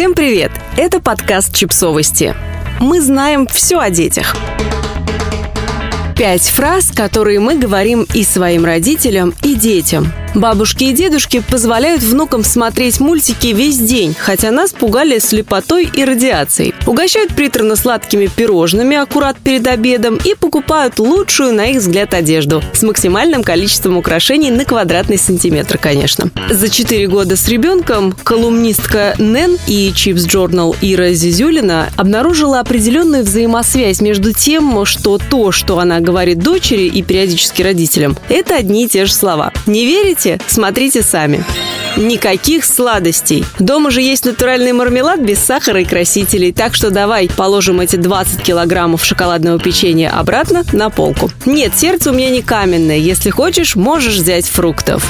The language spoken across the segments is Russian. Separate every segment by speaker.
Speaker 1: Всем привет! Это подкаст «Чипсовости». Мы знаем все о детях. Пять фраз, которые мы говорим и своим родителям, и детям – Бабушки и дедушки позволяют внукам смотреть мультики весь день, хотя нас пугали слепотой и радиацией. Угощают приторно-сладкими пирожными аккурат перед обедом и покупают лучшую, на их взгляд, одежду с максимальным количеством украшений на квадратный сантиметр, конечно. За четыре года с ребенком колумнистка Нэн и Чипс Journal Ира Зизюлина обнаружила определенную взаимосвязь между тем, что то, что она говорит дочери и периодически родителям, это одни и те же слова. Не верите? Хотите, смотрите сами. Никаких сладостей. Дома же есть натуральный мармелад без сахара и красителей, так что давай положим эти 20 килограммов шоколадного печенья обратно на полку. Нет, сердце у меня не каменное. Если хочешь, можешь взять фруктов.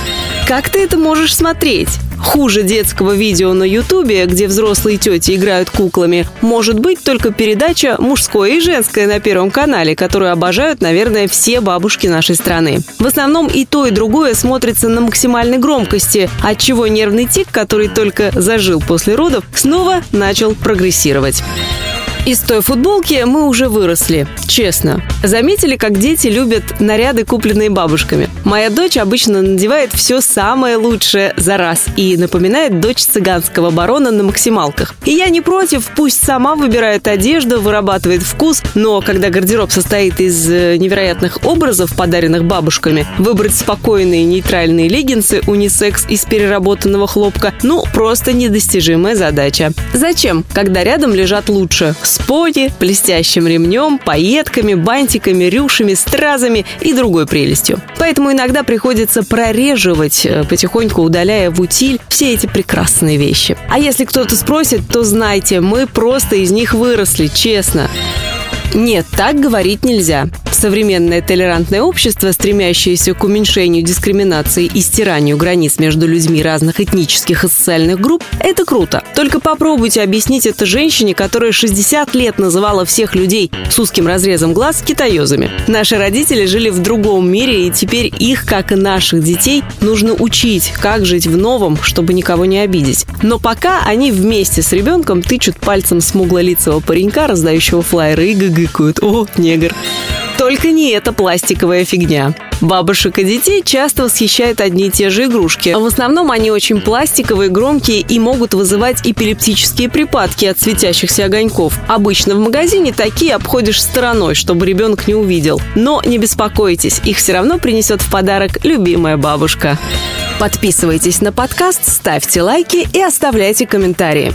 Speaker 1: Как ты это можешь смотреть? Хуже детского видео на Ютубе, где взрослые тети играют куклами, может быть только передача «Мужское и женское» на Первом канале, которую обожают, наверное, все бабушки нашей страны. В основном и то, и другое смотрится на максимальной громкости, отчего нервный тик, который только зажил после родов, снова начал прогрессировать. Из той футболки мы уже выросли, честно. Заметили, как дети любят наряды, купленные бабушками. Моя дочь обычно надевает все самое лучшее за раз и напоминает дочь цыганского барона на максималках. И я не против, пусть сама выбирает одежду, вырабатывает вкус, но когда гардероб состоит из э, невероятных образов, подаренных бабушками, выбрать спокойные нейтральные леггинсы унисекс из переработанного хлопка, ну, просто недостижимая задача. Зачем, когда рядом лежат лучше с пони, блестящим ремнем, пайетками, бантиками, рюшами, стразами и другой прелестью. Поэтому иногда приходится прореживать, э, потихоньку удаляя в утиль все эти прекрасные вещи. А если кто-то спросит, то знайте, мы просто из них выросли, честно. Нет, так говорить нельзя. Современное толерантное общество, стремящееся к уменьшению дискриминации и стиранию границ между людьми разных этнических и социальных групп, это круто. Только попробуйте объяснить это женщине, которая 60 лет называла всех людей с узким разрезом глаз китаёзами. Наши родители жили в другом мире, и теперь их, как и наших детей, нужно учить, как жить в новом, чтобы никого не обидеть. Но пока они вместе с ребенком тычут пальцем смуглолицего паренька, раздающего флайеры, и гыгыкают «О, негр!». Только не эта пластиковая фигня. Бабушек и детей часто восхищают одни и те же игрушки. В основном они очень пластиковые, громкие и могут вызывать эпилептические припадки от светящихся огоньков. Обычно в магазине такие обходишь стороной, чтобы ребенок не увидел. Но не беспокойтесь, их все равно принесет в подарок любимая бабушка. Подписывайтесь на подкаст, ставьте лайки и оставляйте комментарии.